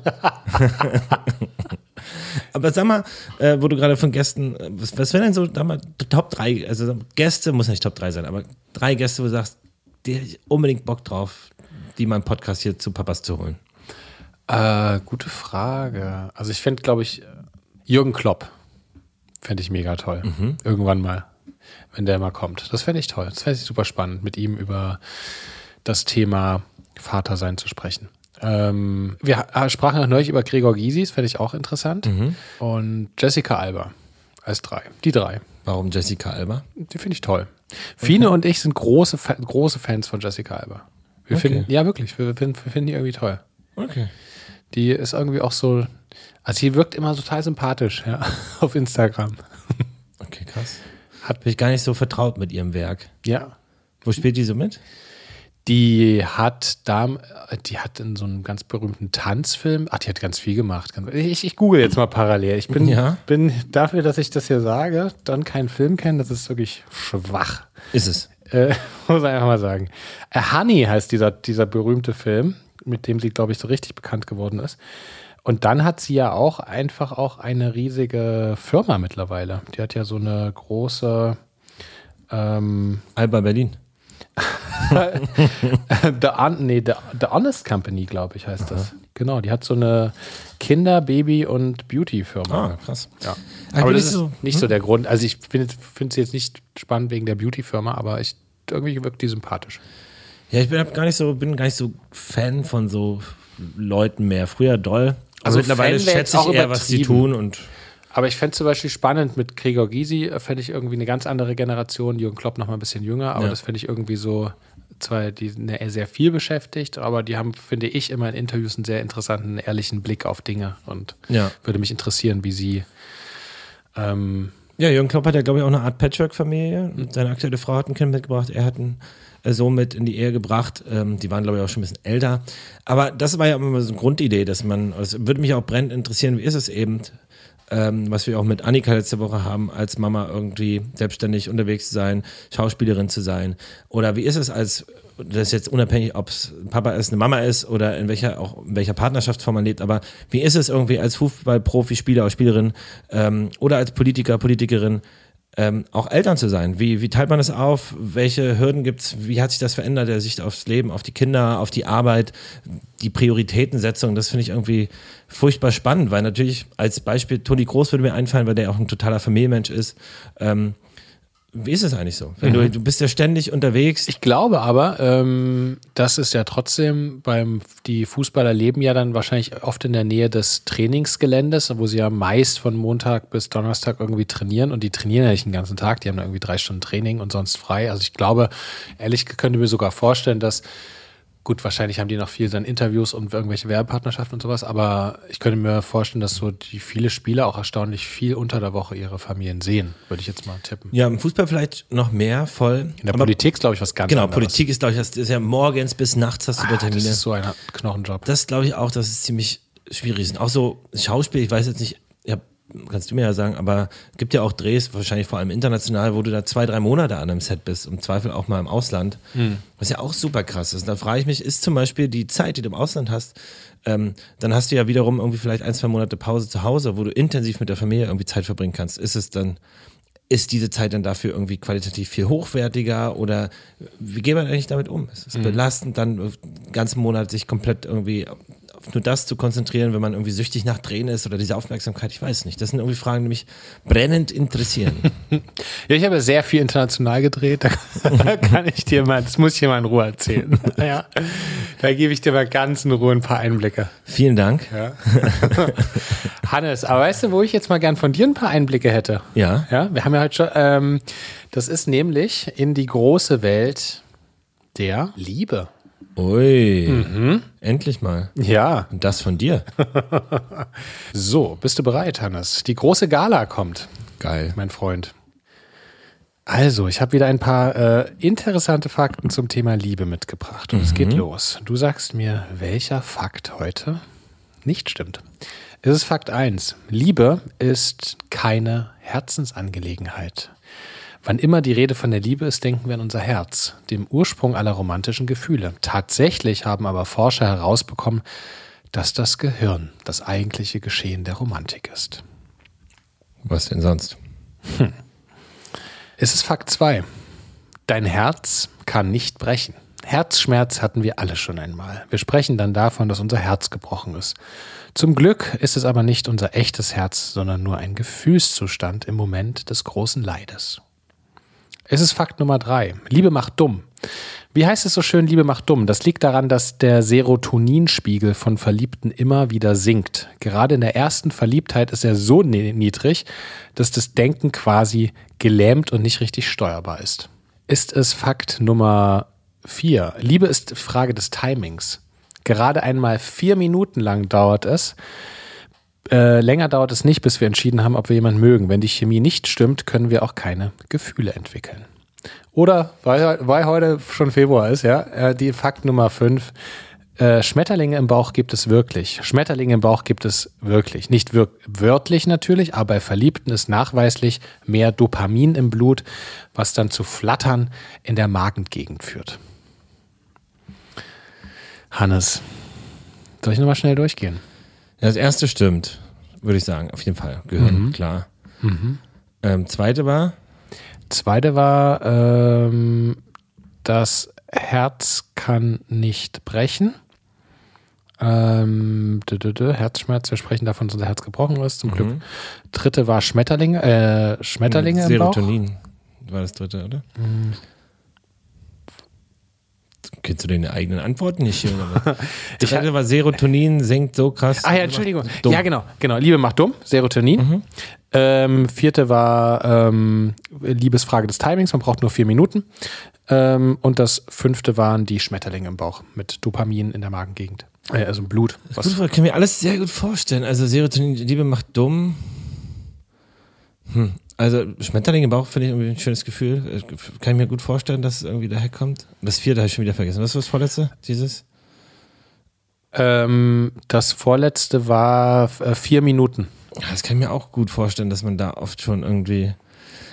Aber sag mal, äh, wo du gerade von Gästen, äh, was, was wären denn so sag mal, Top 3, also Gäste, muss nicht Top 3 sein, aber drei Gäste, wo du sagst, die hätte ich unbedingt Bock drauf, die im Podcast hier zu Papas zu holen. Äh, gute Frage. Also ich fände, glaube ich, Jürgen Klopp fände ich mega toll. Irgendwann mal, wenn der mal kommt. Das fände ich toll. Das fände ich super spannend, mit ihm über das Thema Vatersein zu sprechen. Ähm, wir sprachen auch neulich über Gregor Gysis, fände ich auch interessant. Und Jessica Alba als drei. Die drei. Warum Jessica Alba? Die finde ich toll. Fine und ich sind große, große Fans von Jessica Alba. Wir Okay. finden, ja wirklich, wir, finden- wir finden die irgendwie toll. Okay. Die ist irgendwie auch so, also sie wirkt immer total sympathisch, ja, <laughs> auf Instagram. Okay, krass. Hat- Bin ich gar nicht so vertraut mit ihrem Werk. Ja. Wo spielt die so mit? Die hat da, die hat in so einem ganz berühmten Tanzfilm, ach, die hat ganz viel gemacht. Ich, ich google jetzt mal parallel. Ich bin, Ja. bin dafür, dass ich das hier sage, dann keinen Film kenne, das ist wirklich schwach. Ist es. Äh, <laughs> muss ich einfach mal sagen. Äh, Honey heißt dieser, dieser berühmte Film, mit dem sie, glaube ich, so richtig bekannt geworden ist. Und dann hat sie ja auch einfach auch eine riesige Firma mittlerweile. Die hat ja so eine große ähm, Alba Berlin. <laughs> The, nee, The, The Honest Company, glaube ich, heißt das. Genau, die hat so eine Kinder-, Baby- und Beauty-Firma. Ah, krass. Ja. Aber Aber das ist so- nicht so der Grund. Also ich finde sie jetzt nicht spannend wegen der Beauty-Firma, aber ich, irgendwie wirkt die sympathisch. Ja, ich bin gar nicht so, bin gar nicht so Fan von so Leuten mehr. Früher doll. Also Also mittlerweile schätze ich eher, was sie tun und Aber ich fände zum Beispiel spannend mit Gregor Gysi, äh, fände ich irgendwie eine ganz andere Generation. Jürgen Klopp noch mal ein bisschen jünger, aber Ja. das fände ich irgendwie so, zwar die sind ja sehr viel beschäftigt, aber die haben, finde ich, immer in Interviews einen sehr interessanten, ehrlichen Blick auf Dinge und Ja. würde mich interessieren, wie sie ähm, Ja, Jürgen Klopp hat ja, glaube ich, auch eine Art Patchwork-Familie. Seine aktuelle Frau hat ein Kind mitgebracht. Er hat einen äh, Sohn mit in die Ehe gebracht. Ähm, die waren, glaube ich, auch schon ein bisschen älter. Aber das war ja immer so eine Grundidee, dass man, es würde mich auch brennend interessieren, wie ist es eben, ähm, was wir auch mit Annika letzte Woche haben, als Mama irgendwie selbstständig unterwegs zu sein, Schauspielerin zu sein. Oder wie ist es als, das ist jetzt unabhängig, ob es Papa ist, eine Mama ist oder in welcher, auch in welcher Partnerschaftsform man lebt, aber wie ist es irgendwie als Fußballprofi, Spieler oder Spielerin ähm, oder als Politiker, Politikerin, ähm, auch Eltern zu sein. Wie, wie teilt man das auf? Welche Hürden gibt's? Wie hat sich das verändert, der Sicht aufs Leben, auf die Kinder, auf die Arbeit, die Prioritätensetzung? Das finde ich irgendwie furchtbar spannend, weil natürlich als Beispiel Toni Groß würde mir einfallen, weil der auch ein totaler Familienmensch ist. Ähm, wie ist es eigentlich so? Wenn du, du bist ja ständig unterwegs. Ich glaube aber, ähm, das ist ja trotzdem beim, die Fußballer leben ja dann wahrscheinlich oft in der Nähe des Trainingsgeländes, wo sie ja meist von Montag bis Donnerstag irgendwie trainieren und die trainieren ja nicht den ganzen Tag, die haben dann irgendwie drei Stunden Training und sonst frei. Also ich glaube, ehrlich könnte mir sogar vorstellen, dass Gut, wahrscheinlich haben die noch viel dann Interviews und irgendwelche Werbepartnerschaften und sowas, aber ich könnte mir vorstellen, dass so die viele Spieler auch erstaunlich viel unter der Woche ihre Familien sehen, würde ich jetzt mal tippen. ja, im Fußball vielleicht noch mehr voll. In der aber Politik ist, glaube ich, was ganz Genau, anderes. Politik ist, glaube ich, das ist ja morgens bis nachts hast du Ah, da das Termine. ist so ein Knochenjob. Das glaube ich auch, dass es ziemlich schwierig ist. Auch so Schauspiel, ich weiß jetzt nicht, ja, kannst du mir ja sagen, aber gibt ja auch Drehs, wahrscheinlich vor allem international, wo du da zwei, drei Monate an einem Set bist, im Zweifel auch mal im Ausland. Was ja auch super krass ist. Da frage ich mich, ist zum Beispiel die Zeit, die du im Ausland hast, ähm, dann hast du ja wiederum irgendwie vielleicht ein, zwei Monate Pause zu Hause, wo du intensiv mit der Familie irgendwie Zeit verbringen kannst. Ist es dann, ist diese Zeit dann dafür irgendwie qualitativ viel hochwertiger oder wie geht man eigentlich damit um? Ist es belastend, dann den ganzen Monat sich komplett irgendwie auf nur das zu konzentrieren, wenn man irgendwie süchtig nach Drehen ist oder diese Aufmerksamkeit? Ich weiß nicht. Das sind irgendwie Fragen, die mich brennend interessieren. <laughs> Ja, ich habe sehr viel international gedreht. <laughs> Da kann ich dir mal, das muss ich dir mal in Ruhe erzählen. <laughs> Ja, da gebe ich dir mal ganz in Ruhe ein paar Einblicke. Vielen Dank. Ja. Hannes, aber weißt du, wo ich jetzt mal gern von dir ein paar Einblicke hätte? Ja. Ja, wir haben ja heute schon, ähm, das ist nämlich in die große Welt der Liebe. Ui. Endlich mal. Ja. Und das von dir. <laughs> So, bist du bereit, Hannes? Die große Gala kommt. Geil. mein Freund. Also, ich habe wieder ein paar äh, interessante Fakten zum Thema Liebe mitgebracht. Und es geht los. Du sagst mir, welcher Fakt heute nicht stimmt. Es ist Fakt 1. Liebe ist keine Herzensangelegenheit. Wann immer die Rede von der Liebe ist, denken wir an unser Herz, dem Ursprung aller romantischen Gefühle. Tatsächlich haben aber Forscher herausbekommen, dass das Gehirn das eigentliche Geschehen der Romantik ist. Was denn sonst? Es ist Fakt 2. Dein Herz kann nicht brechen. Herzschmerz hatten wir alle schon einmal. Wir sprechen dann davon, dass unser Herz gebrochen ist. Zum Glück ist es aber nicht unser echtes Herz, sondern nur ein Gefühlszustand im Moment des großen Leides. Es ist Fakt Nummer drei. Liebe macht dumm. Wie heißt es so schön, Liebe macht dumm? Das liegt daran, dass der Serotoninspiegel von Verliebten immer wieder sinkt. Gerade in der ersten Verliebtheit ist er so ni- niedrig, dass das Denken quasi gelähmt und nicht richtig steuerbar ist. Ist es Fakt Nummer vier? Liebe ist Frage des Timings. Gerade einmal vier Minuten lang dauert es, äh, länger dauert es nicht, bis wir entschieden haben, ob wir jemanden mögen. Wenn die Chemie nicht stimmt, können wir auch keine Gefühle entwickeln. Oder, weil, weil heute schon Februar ist, ja, äh, die Fakt Nummer 5. Äh, Schmetterlinge im Bauch gibt es wirklich. Schmetterlinge im Bauch gibt es wirklich. Nicht wir wörtlich natürlich, aber bei Verliebten ist nachweislich mehr Dopamin im Blut, was dann zu Flattern in der Magengegend führt. Hannes, soll ich nochmal schnell durchgehen? Ja, das erste stimmt, würde ich sagen. Auf jeden Fall. Gehirn, Mhm. klar. Ähm, zweite war, Zweite war, ähm, das Herz kann nicht brechen. Ähm, Herzschmerz, wir sprechen davon, dass unser Herz gebrochen ist, zum Glück. Dritte war Schmetterlinge, äh, Schmetterlinge im Bauch. Serotonin war das dritte, oder? Okay, zu den eigenen Antworten nicht. Aber <laughs> ich hatte war Serotonin senkt so krass. Ah ja, Entschuldigung. Ja, genau, genau. Liebe macht dumm, Serotonin. Mhm. Ähm, vierte war ähm, Liebesfrage des Timings, man braucht nur vier Minuten. Ähm, und das fünfte waren die Schmetterlinge im Bauch mit Dopamin in der Magengegend. Äh, also im Blut. Was Gute Frage, kann mir alles sehr gut vorstellen. Also Serotonin, Liebe macht dumm. Hm. Also Schmetterling im Bauch finde ich irgendwie ein schönes Gefühl. Äh, Kann ich mir gut vorstellen, dass es irgendwie daher kommt. Das vierte habe ich schon wieder vergessen. Was war das vorletzte? Dieses? Ähm, das vorletzte war äh, vier Minuten. Das kann ich mir auch gut vorstellen, dass man da oft schon irgendwie.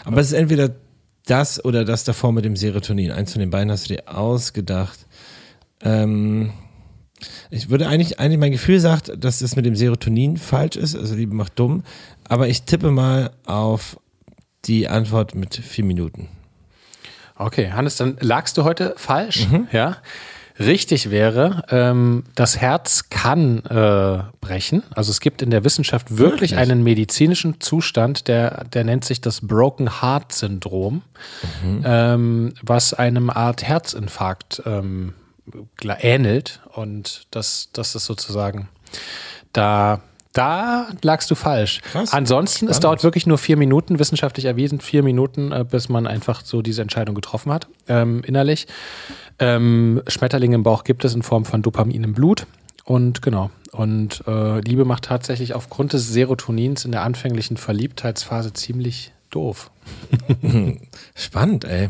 Aber es ist entweder das oder das davor mit dem Serotonin. Eins von den beiden hast du dir ausgedacht. Ähm, ich würde eigentlich, eigentlich, mein Gefühl sagt, dass das mit dem Serotonin falsch ist, also Liebe macht dumm. Aber ich tippe mal auf die Antwort mit vier Minuten. Okay, Hannes, dann lagst du heute falsch. Ja. Richtig wäre, ähm, das Herz kann äh, brechen. Also es gibt in der Wissenschaft wirklich, Wirklich? einen medizinischen Zustand, der, der nennt sich das Broken Heart Syndrom, ähm, was einem Art Herzinfarkt ähm, ähnelt. Und das, das ist sozusagen da. Da lagst du falsch. Krass. Ansonsten, es dauert wirklich nur vier Minuten, wissenschaftlich erwiesen, vier Minuten, äh, bis man einfach so diese Entscheidung getroffen hat, ähm, innerlich. Ähm, Schmetterlinge im Bauch gibt es in Form von Dopamin im Blut. Und genau. Und äh, Liebe macht tatsächlich aufgrund des Serotonins in der anfänglichen Verliebtheitsphase ziemlich doof. <laughs> Spannend, ey.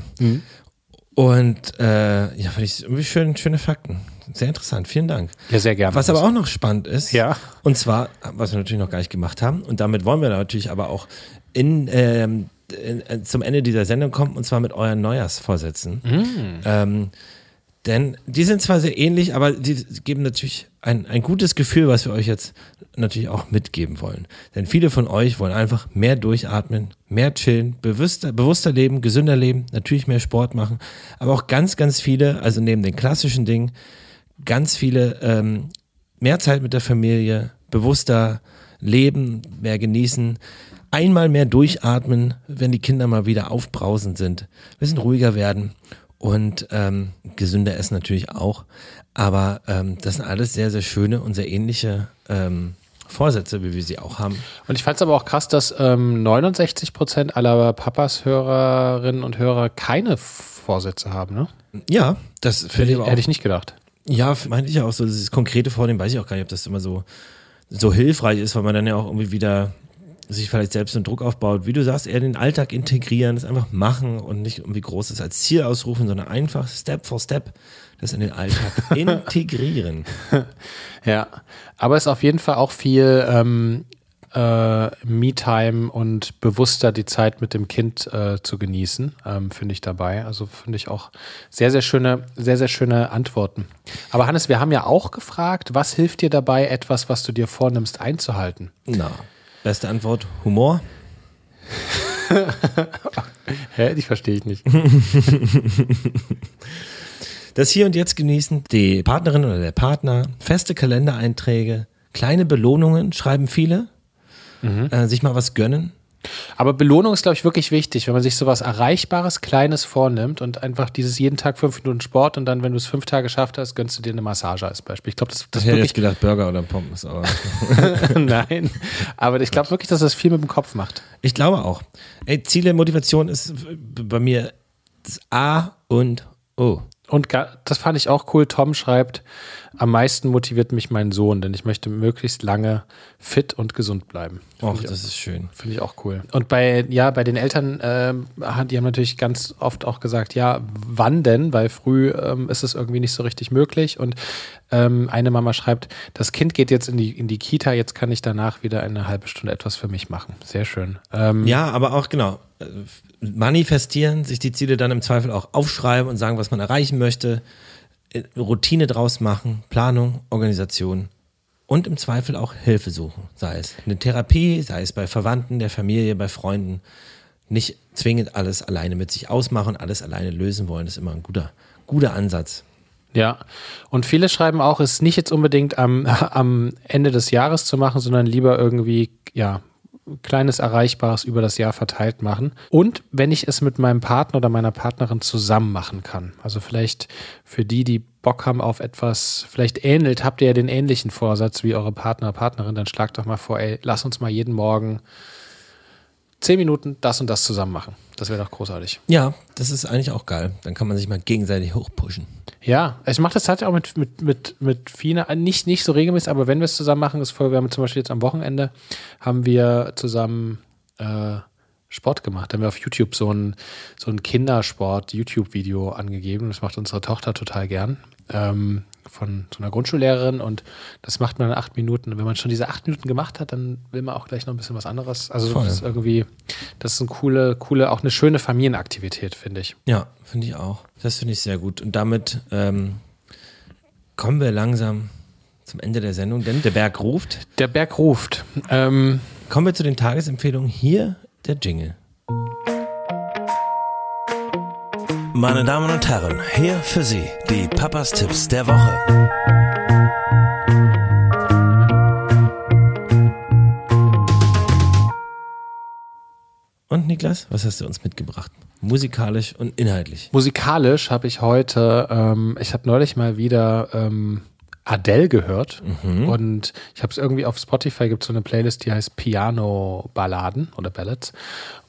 Und äh, ja, finde ich irgendwie schön, schöne Fakten. Sehr interessant, vielen Dank. Ja, sehr gerne. Was aber auch noch spannend ist, Ja. und zwar, was wir natürlich noch gar nicht gemacht haben, und damit wollen wir natürlich aber auch in, ähm, in, äh, zum Ende dieser Sendung kommen, und zwar mit euren Neujahrsvorsätzen. Ähm, denn die sind zwar sehr ähnlich, aber die geben natürlich ein, ein gutes Gefühl, was wir euch jetzt natürlich auch mitgeben wollen. Denn viele von euch wollen einfach mehr durchatmen, mehr chillen, bewusster, bewusster leben, gesünder leben, natürlich mehr Sport machen, aber auch ganz, ganz viele, also neben den klassischen Dingen, ganz viele ähm, mehr Zeit mit der Familie, bewusster leben, mehr genießen, einmal mehr durchatmen, wenn die Kinder mal wieder aufbrausend sind, ein bisschen ruhiger werden und ähm, gesünder essen natürlich auch. Aber ähm, das sind alles sehr, sehr schöne und sehr ähnliche ähm, Vorsätze, wie wir sie auch haben. Und ich fand es aber auch krass, dass ähm, 69 Prozent aller Papas, Hörerinnen und Hörer keine Vorsätze haben. Ne? Ja, das finde ich aber auch. Hätte ich nicht gedacht. Ja, meinte ich ja auch so, dieses konkrete Vornehmen, weiß ich auch gar nicht, ob das immer so, so hilfreich ist, weil man dann ja auch irgendwie wieder sich vielleicht selbst einen Druck aufbaut. Wie du sagst, eher den Alltag integrieren, das einfach machen und nicht irgendwie Großes als Ziel ausrufen, sondern einfach Step for Step das in den Alltag <laughs> integrieren. Ja, aber es ist auf jeden Fall auch viel ähm, äh, Me-Time und bewusster die Zeit mit dem Kind äh, zu genießen, ähm, finde ich dabei. Also finde ich auch sehr, sehr schöne, sehr, sehr schöne Antworten. Aber Hannes, wir haben ja auch gefragt, was hilft dir dabei, etwas, was du dir vornimmst, einzuhalten? Na, beste Antwort, Humor. <laughs> Hä? Die verstehe ich nicht. <laughs> Das Hier und Jetzt genießen, die Partnerin oder der Partner, feste Kalendereinträge, kleine Belohnungen schreiben viele, äh, sich mal was gönnen. Aber Belohnung ist, glaube ich, wirklich wichtig, wenn man sich sowas Erreichbares, Kleines vornimmt und einfach dieses jeden Tag fünf Minuten Sport und dann, wenn du es fünf Tage geschafft hast, gönnst du dir eine Massage als Beispiel. Ich glaube, das, das Ich ist hätte wirklich gedacht Burger oder Pommes, aber <laughs> Nein, aber ich glaube wirklich, dass das viel mit dem Kopf macht. ich glaube auch. Ey, Ziele, Motivation ist bei mir das A und O. Und das fand ich auch cool. Tom schreibt, am meisten motiviert mich mein Sohn, denn ich möchte möglichst lange fit und gesund bleiben. Och, das ist schön. finde ich auch cool. Und bei, ja, bei den Eltern, hat- die haben natürlich ganz oft auch gesagt, ja, wann denn? Weil früh ähm, ist es irgendwie nicht so richtig möglich. Und ähm, eine Mama schreibt, das Kind geht jetzt in die, in die Kita, jetzt kann ich danach wieder eine halbe Stunde etwas für mich machen. Sehr schön. Ähm, Ja, aber auch genau. Manifestieren, sich die Ziele dann im Zweifel auch aufschreiben und sagen, was man erreichen möchte. äh, Routine draus machen, Planung, Organisation und im Zweifel auch Hilfe suchen. Sei es eine Therapie, sei es bei Verwandten, der Familie, bei Freunden. Nicht zwingend alles alleine mit sich ausmachen, alles alleine lösen wollen, ist immer ein guter, guter Ansatz. Ja, und viele schreiben auch, es nicht jetzt unbedingt am, <laughs> am Ende des Jahres zu machen, sondern lieber irgendwie, ja, kleines Erreichbares über das Jahr verteilt machen. Und wenn ich es mit meinem Partner oder meiner Partnerin zusammen machen kann. Also vielleicht für die, die Bock haben auf etwas, vielleicht ähnelt, habt ihr ja den ähnlichen Vorsatz wie eure Partner, Partnerin, dann schlagt doch mal vor, ey, lass uns mal jeden Morgen zehn Minuten das und das zusammen machen. Das wäre doch großartig. Ja, das ist eigentlich auch geil. Dann kann man sich mal gegenseitig hochpushen. Ja, ich mache das tatsächlich auch mit, mit, mit, mit Fina, nicht, nicht so regelmäßig, aber wenn wir es zusammen machen, ist voll, wir haben zum Beispiel jetzt am Wochenende, haben wir zusammen äh, Sport gemacht. Da haben wir auf YouTube so ein, so ein Kindersport-YouTube-Video angegeben. Das macht unsere Tochter total gern. Ähm, von so einer Grundschullehrerin und das macht man in acht Minuten. Und wenn man schon diese acht Minuten gemacht hat, dann will man auch gleich noch ein bisschen was anderes. Also Voll. das ist irgendwie, das ist eine coole, coole, auch eine schöne Familienaktivität, finde ich. Ja, finde ich auch. Das finde ich sehr gut. Und damit ähm, kommen wir langsam zum Ende der Sendung, denn der Berg ruft. Der Berg ruft. Ähm, Kommen wir zu den Tagesempfehlungen. Hier der Jingle. Meine Damen und Herren, hier für Sie die Papas Tipps der Woche. Und Niklas, was hast du uns mitgebracht? Musikalisch und inhaltlich. musikalisch habe ich heute, ähm, ich habe neulich mal wieder ähm, Adele gehört und ich habe es irgendwie auf Spotify gibt es so eine Playlist, die heißt Piano Balladen oder Ballads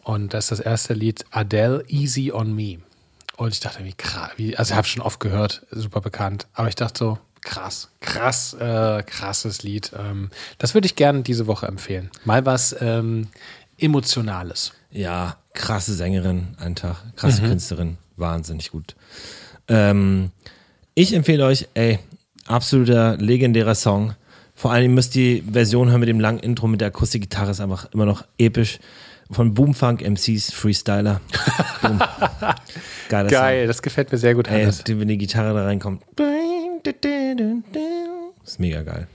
und das ist das erste Lied Adele Easy on Me und ich dachte wie krass, wie, also ich habe schon oft gehört, super bekannt, aber ich dachte so krass, krass, äh, krasses Lied. Ähm, das würde ich gerne diese Woche empfehlen. Mal was ähm, emotionales. Ja, krasse Sängerin, ein Tag, krasse Künstlerin, wahnsinnig gut. Ähm, ich empfehle euch, ey, absoluter legendärer Song. Vor allem müsst ihr die Version hören mit dem langen Intro mit der Akustikgitarre, ist einfach immer noch episch. Von Boomfunk MCs Freestyler. Boom. <laughs> Geiler Geil, das gefällt mir sehr gut. Ey, wenn die Gitarre da reinkommt. Ist mega geil.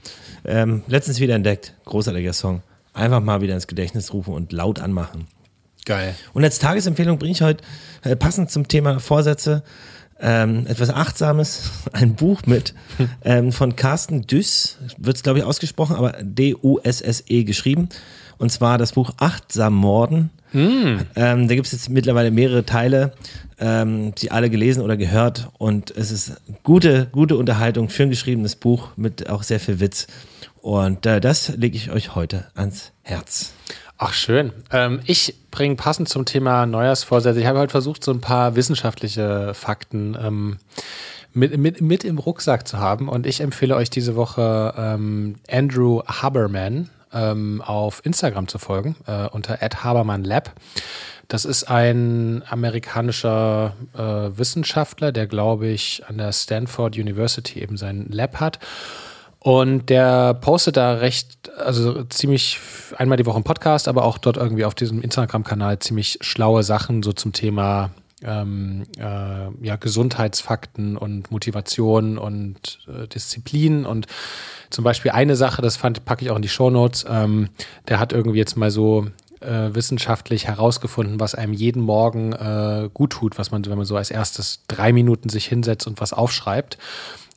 Ähm, letztens wieder entdeckt. Großartiger Song. Einfach mal wieder ins Gedächtnis rufen und laut anmachen. Geil. Und als Tagesempfehlung bringe ich heute äh, passend zum Thema Vorsätze ähm, etwas Achtsames, <laughs> ein Buch mit <laughs> ähm, von Carsten Düss, wird es glaube ich ausgesprochen, aber D-U-S-S-E geschrieben. Und zwar das Buch Achtsam Morden. Ähm, da gibt es jetzt mittlerweile mehrere Teile, ähm, die alle gelesen oder gehört. Und es ist gute, gute Unterhaltung, schön geschriebenes Buch mit auch sehr viel Witz. Und äh, das lege ich euch heute ans Herz. Ach, schön. Ähm, ich bringe passend zum Thema Neujahrsvorsätze. Ich habe heute versucht, so ein paar wissenschaftliche Fakten ähm, mit, mit, mit im Rucksack zu haben. Und ich empfehle euch diese Woche ähm, Andrew Haberman ähm, auf Instagram zu folgen, äh, unter @habermanlab. Das ist ein amerikanischer äh, Wissenschaftler, der, glaube ich, an der Stanford University eben sein Lab hat. Und der postet da recht, also ziemlich einmal die Woche im Podcast, aber auch dort irgendwie auf diesem Instagram-Kanal ziemlich schlaue Sachen so zum Thema ähm, äh, ja, Gesundheitsfakten und Motivation und äh, Disziplin. Und zum Beispiel eine Sache, das fand, packe ich auch in die Shownotes, ähm, der hat irgendwie jetzt mal so äh, wissenschaftlich herausgefunden, was einem jeden Morgen äh, gut tut, was man, wenn man so als erstes drei Minuten sich hinsetzt und was aufschreibt.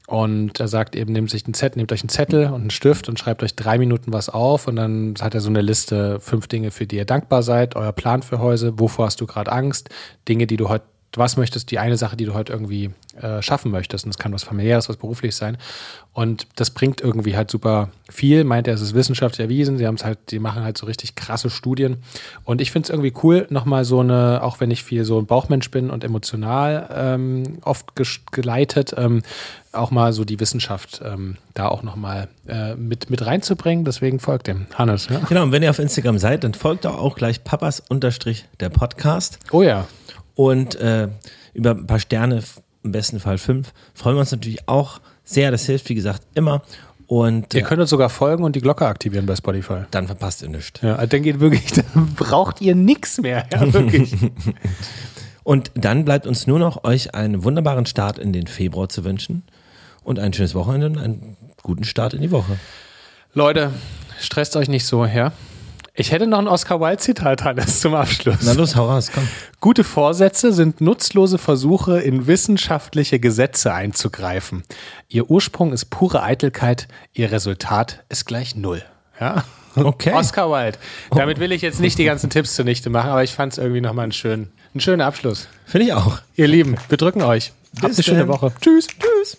Und er sagt eben, nehmt sich einen Zettel, nehmt euch einen Zettel und einen Stift und schreibt euch drei Minuten was auf. Und dann hat er so eine Liste, fünf Dinge, für die ihr dankbar seid, euer Plan für heute, wovor hast du gerade Angst, Dinge, die du heute, was möchtest, die eine Sache, die du heute irgendwie äh, schaffen möchtest. Und es kann was familiäres, was beruflich sein. Und das bringt irgendwie halt super viel. Meint er, es ist wissenschaftlich erwiesen. Sie haben es halt, die machen halt so richtig krasse Studien. Und ich finde es irgendwie cool, nochmal so eine, auch wenn ich viel so ein Bauchmensch bin und emotional ähm, oft geleitet, ähm, auch mal so die Wissenschaft ähm, da auch nochmal äh, mit, mit reinzubringen. Deswegen folgt dem. Hannes, ja? Genau, und wenn ihr auf Instagram seid, dann folgt doch auch gleich Papas unterstrich der Podcast. Oh ja. Und äh, über ein paar Sterne, im besten Fall fünf, freuen wir uns natürlich auch sehr. Das hilft, wie gesagt, immer. Und Ihr äh, könnt uns sogar folgen und die Glocke aktivieren bei Spotify. dann verpasst ihr nichts. Ja, dann geht wirklich, <laughs> dann braucht ihr nichts mehr. Ja, wirklich. <laughs> Und dann bleibt uns nur noch, euch einen wunderbaren Start in den Februar zu wünschen und ein schönes Wochenende und einen guten Start in die Woche. Leute, stresst euch nicht so, ja? Ich hätte noch ein Oscar Wilde-Zitat, Hannes, zum Abschluss. Na los, hau raus, komm. Gute Vorsätze sind nutzlose Versuche, in wissenschaftliche Gesetze einzugreifen. Ihr Ursprung ist pure Eitelkeit, ihr Resultat ist gleich null. Ja? Okay. Oscar Wilde. Damit will ich jetzt nicht die ganzen Tipps zunichte machen, aber ich fand es irgendwie nochmal einen schönen, einen schönen Abschluss. Finde ich auch. Ihr Lieben, wir drücken euch. Habt Bis eine schöne dann. Woche. Tschüss. Tschüss.